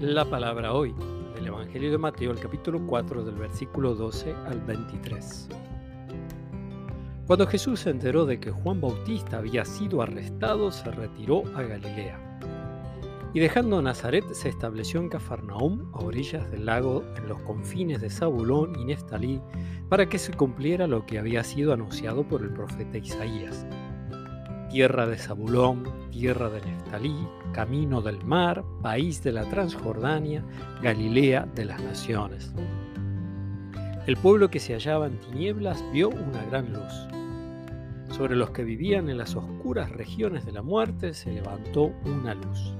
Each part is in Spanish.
La palabra hoy del Evangelio de Mateo, el capítulo 4, del versículo 12 al 23. Cuando Jesús se enteró de que Juan Bautista había sido arrestado, se retiró a Galilea. Y dejando Nazaret, se estableció en Cafarnaúm, a orillas del lago, en los confines de Zabulón y Neftalí, para que se cumpliera lo que había sido anunciado por el profeta Isaías tierra de Zabulón, tierra de Neftalí, camino del mar, país de la Transjordania, Galilea de las naciones. El pueblo que se hallaba en tinieblas vio una gran luz. Sobre los que vivían en las oscuras regiones de la muerte se levantó una luz.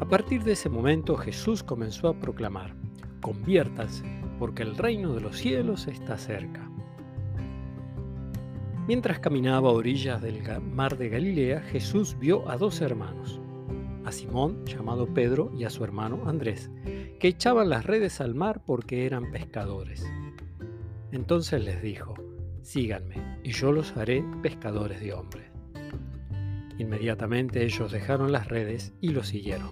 A partir de ese momento Jesús comenzó a proclamar, conviértanse, porque el reino de los cielos está cerca. Mientras caminaba a orillas del mar de Galilea, Jesús vio a dos hermanos, a Simón, llamado Pedro, y a su hermano Andrés, que echaban las redes al mar porque eran pescadores. Entonces les dijo, síganme, y yo los haré pescadores de hombres. Inmediatamente ellos dejaron las redes y lo siguieron.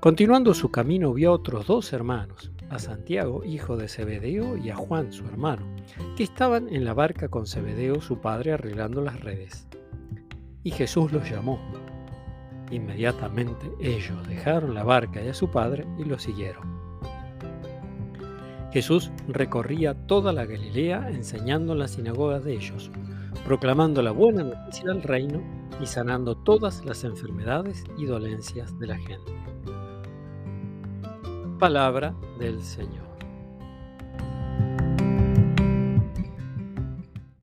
Continuando su camino vio a otros dos hermanos, a Santiago, hijo de Zebedeo, y a Juan, su hermano, que estaban en la barca con Zebedeo, su padre, arreglando las redes. Y Jesús los llamó. Inmediatamente ellos dejaron la barca y a su padre y lo siguieron. Jesús recorría toda la Galilea enseñando en las sinagogas de ellos, proclamando la buena noticia del reino y sanando todas las enfermedades y dolencias de la gente palabra del Señor.